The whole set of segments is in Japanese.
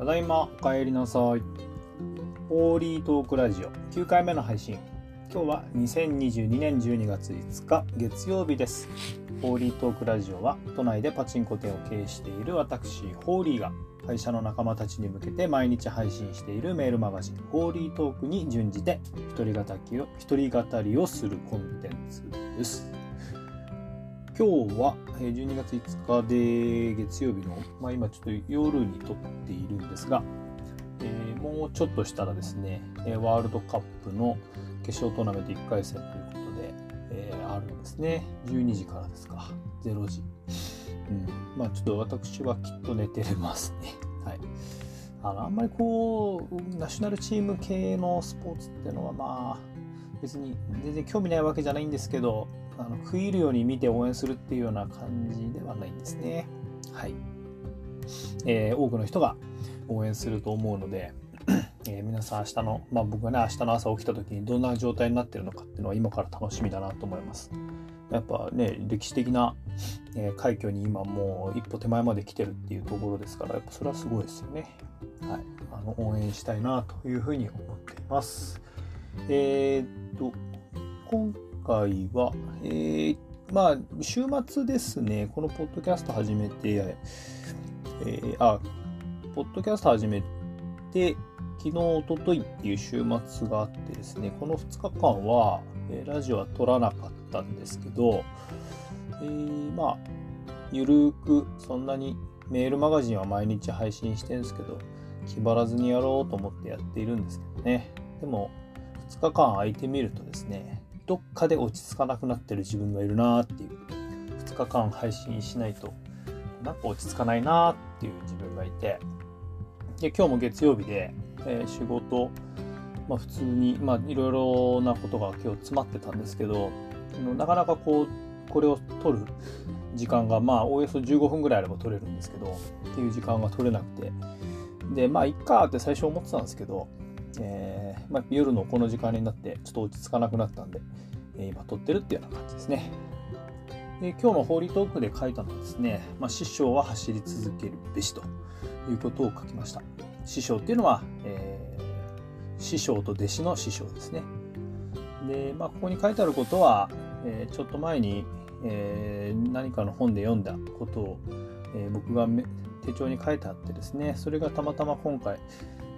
ただいまお帰りなさい。ホーリートークラジオ9回目の配信。今日は2022年12月5日月曜日です。ホーリートークラジオは都内でパチンコ店を経営している私、ホーリーが会社の仲間たちに向けて毎日配信しているメールマガジン、ホーリートークに準じて一人語りを一人語りをするコンテンツです。今日は12月5日で月曜日の、まあ、今ちょっと夜に撮っているですが、えーもうちょっとしたらですね、ワールドカップの決勝トーナメント1回戦ということで、えーあるんですね。12時からですか。0時。うん。まあちょっと私はきっと寝てれますね。はい。あの、あんまりこう、ナショナルチーム系のスポーツっていうのはまあ、別に全然興味ないわけじゃないんですけど、あの食い入るように見て応援するっていうような感じではないんですね。はい。えー多くの人が応援すると思うので、えー皆さん明日の、まあ僕がね、明日の朝起きた時にどんな状態になってるのかっていうのは今から楽しみだなと思います。やっぱね、歴史的な、え快挙に今もう一歩手前まで来てるっていうところですから、やっぱそれはすごいですよね。はい。あの、応援したいなというふうに思っています。えーっと、今回は、えーまあ、週末ですね、このポッドキャスト始めて、えーあ、ポッドキャスト始めて、昨日、おとといっていう週末があってですね、この2日間は、えラジオは撮らなかったんですけど、えーまあ、ゆるーく、そんなにメールマガジンは毎日配信してるんですけど、気張らずにやろうと思ってやっているんですけどね。でも、2日間空いてみるとですね、どっかで落ち着かなくなってる自分がいるなーっていう、2日間配信しないと、なんか落ち着かないなーっていう自分がいて、で、今日も月曜日で、えー仕事、まあ普通に、まあいろいろなことが今日詰まってたんですけど、なかなかこう、これを取る時間が、まあおおよそ15分ぐらいあれば取れるんですけど、っていう時間が取れなくて、で、まあいっかって最初思ってたんですけど、えーまあ、夜のこの時間になってちょっと落ち着かなくなったんで、えー今撮ってるっていうような感じですね。で今日のホーリートークで書いたのはですね、まあ、師匠は走り続けるべしということを書きました。師匠っていうのは、えー師匠と弟子の師匠ですね。で、まあ、ここに書いてあることは、えーちょっと前に、えー何かの本で読んだことを、えー僕が手帳に書いてあってですね、それがたまたま今回、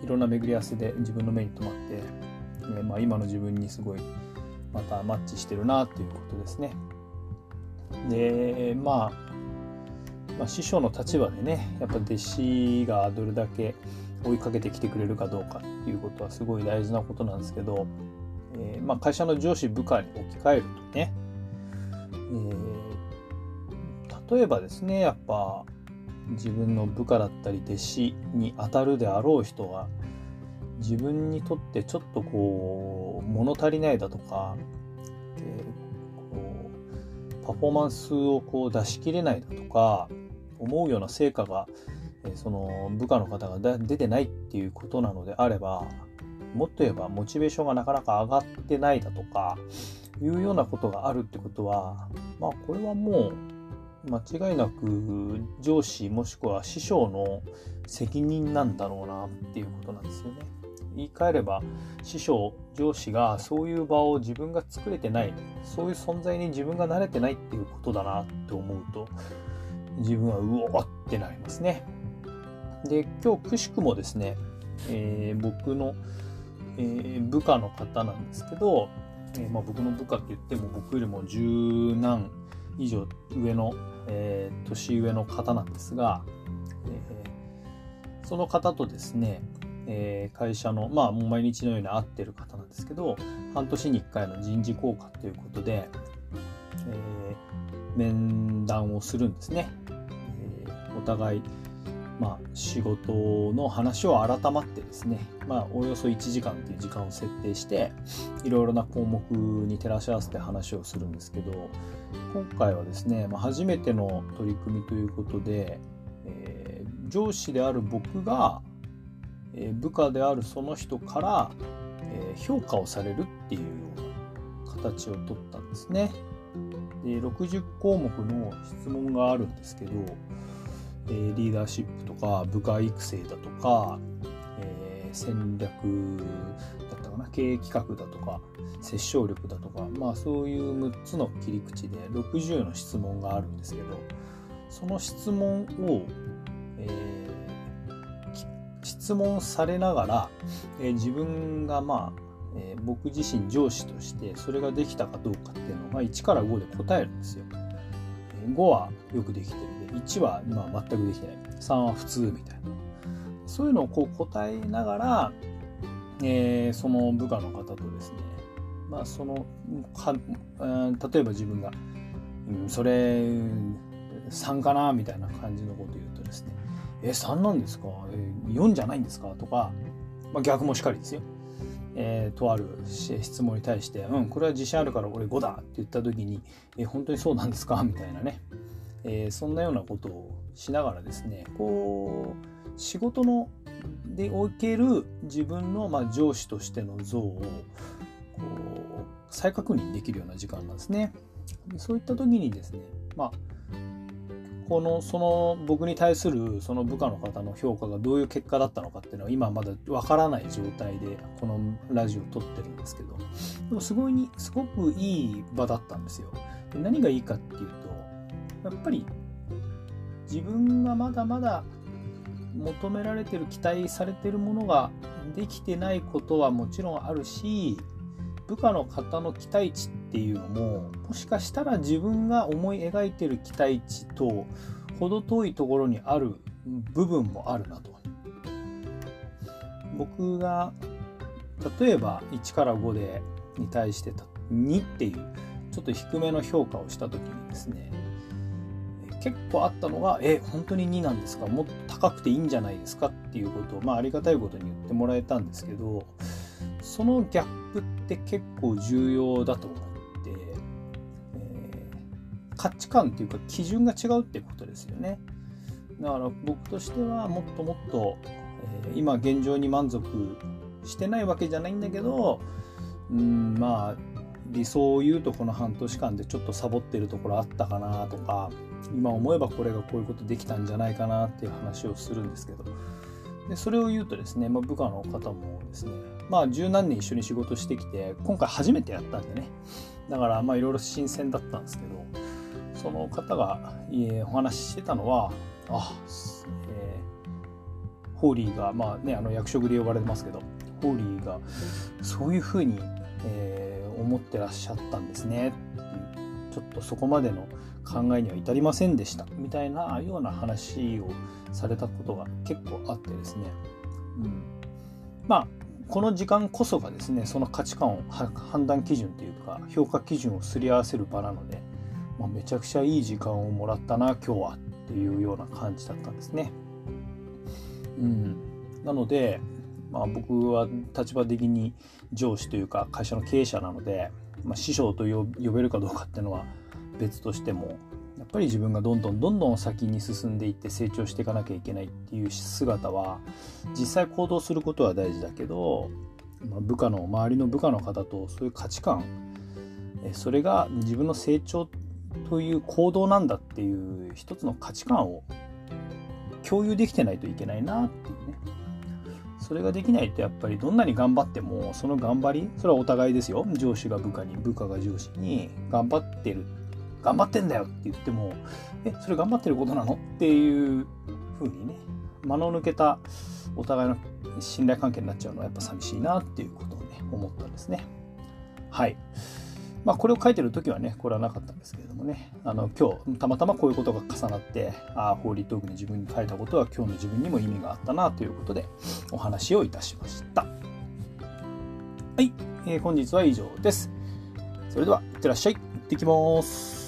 いろんな巡り合わせで自分の目に留まって、えーまあ、今の自分にすごいまたマッチしてるなっていうことですね。で、まあ、まあ、師匠の立場でね、やっぱ弟子がどれだけ追いかけてきてくれるかどうかっていうことはすごい大事なことなんですけど、えーまあ、会社の上司部下に置き換えるとね、えー例えばですね、やっぱ自分の部下だったり弟子に当たるであろう人は自分にとってちょっとこう物足りないだとか、えーこうパフォーマンスをこう出し切れないだとか思うような成果が、えその部下の方が出てないっていうことなのであればもっと言えばモチベーションがなかなか上がってないだとかいうようなことがあるってことはまあこれはもう間違いなく上司もしくは師匠の責任なんだろうなっていうことなんですよね。言い換えれば師匠上司がそういう場を自分が作れてないそういう存在に自分が慣れてないっていうことだなって思うと自分はうおってなりますね。で今日くしくもですね、えー僕の、えー部下の方なんですけど、えーまあ、僕の部下って言っても僕よりも十何以上上の、えー年上の方なんですが、えーその方とですね、えー会社のまあもう毎日のように会ってる方なんですけど半年に1回の人事交換ということで、えー面談をするんですね、互いまあ、仕事の話を改まってですね、まあ、およそ1時間っていう時間を設定していろいろな項目に照らし合わせて話をするんですけど今回はですね、まあ、初めての取り組みということで、えー上司である僕が、えー部下であるその人から、えー評価をされるっていうような形を取ったんですね。で60項目の質問があるんですけどえー、リーダーシップとか部下育成だとか、えー、戦略だったかな経営企画だとか殺傷力だとかまあそういう6つの切り口で60の質問があるんですけどその質問を、えー、質問されながら、えー、自分がまあえ、僕自身上司としてそれができたかどうかっていうのが1から5で答えるんですよ。5はよくできてる1はまあ全くできてない。3は普通みたいな。そういうのをこう答えながら、えー、その部下の方とですねまあそのは、例えば自分が、うん、それ3かなみたいな感じのことを言うとですねえ3なんですか？え4じゃないんですか？とか、まあ、逆もしかりですよ。えー、とある質問に対して「うんこれは自信あるから俺5だ」って言った時に「え本当にそうなんですか?」みたいなね、えー、そんなようなことをしながらですねこう仕事のでおける自分の、まあ、上司としての像をこう再確認できるような時間なんですね。そういった時にですねまあこのその僕に対するその部下の方の評価がどういう結果だったのかっていうのは今まだわからない状態でこのラジオを撮ってるんですけどでもすごいにすごくいい場だったんですよ。で何がいいかっていうとやっぱり自分がまだまだ求められてる期待されてるものができてないことはもちろんあるし部下の方の期待値っていうのももしかしたら自分が思い描いてる期待値と程遠いところにある部分もあるなと。僕が例えば1から5でに対して2っていうちょっと低めの評価をした時にですね結構あったのが「え本当に2なんですか？もっと高くていいんじゃないですか?」っていうことをまあありがたいことに言ってもらえたんですけどそのギャップって結構重要だと思って、えー、価値観っていうか基準が違うってことですよね。だから僕としてはもっともっと、えー、今現状に満足してないわけじゃないんだけどうんまあ理想を言うとこの半年間でちょっとサボってるところあったかなとか今思えばこれがこういうことできたんじゃないかなっていう話をするんですけど。でそれを言うとですね、まあ、部下の方もですねまあ十何年一緒に仕事してきて今回初めてやったんでね。だからまあいろいろ新鮮だったんですけどその方が、え、お話ししてたのはあ、えー、ホーリーがまあねあの役職で呼ばれてますけどホーリーがそういうふうに、えー、思ってらっしゃったんですね。っていうちょっとそこまでの考えには至りませんでした。みたいなような話をされたことが結構あってですね、うん、まあこの時間こそがですねその価値観を判断基準というか評価基準をすり合わせる場なので、まあ、めちゃくちゃいい時間をもらったな今日はっていうような感じだったんですね。うん、なので、まあ、僕は立場的に上司というか会社の経営者なので、まあ、師匠と呼べるかどうかっていうのは別としてもやっぱり自分がどんどんどんどん先に進んでいって成長していかなきゃいけないっていう姿は実際行動することは大事だけど、まあ、部下の周りの部下の方とそういう価値観それが自分の成長という行動なんだっていう一つの価値観を共有できてないといけないなっていうねそれができないとやっぱりどんなに頑張ってもその頑張りそれはお互いですよ上司が部下に部下が上司に頑張ってる頑張ってんだよって言っても、え、それ頑張ってることなのっていう風にね、間の抜けたお互いの信頼関係になっちゃうのはやっぱ寂しいなっていうことをね、思ったんですね。はい。まあ、これを書いてる時はね、これはなかったんですけれどもね、あの、今日、たまたまこういうことが重なって、ああ、ホーリートークに自分に書いたことは今日の自分にも意味があったなということで、お話をいたしました。はい、えー、本日は以上です。それでは、いってらっしゃい。行ってきます。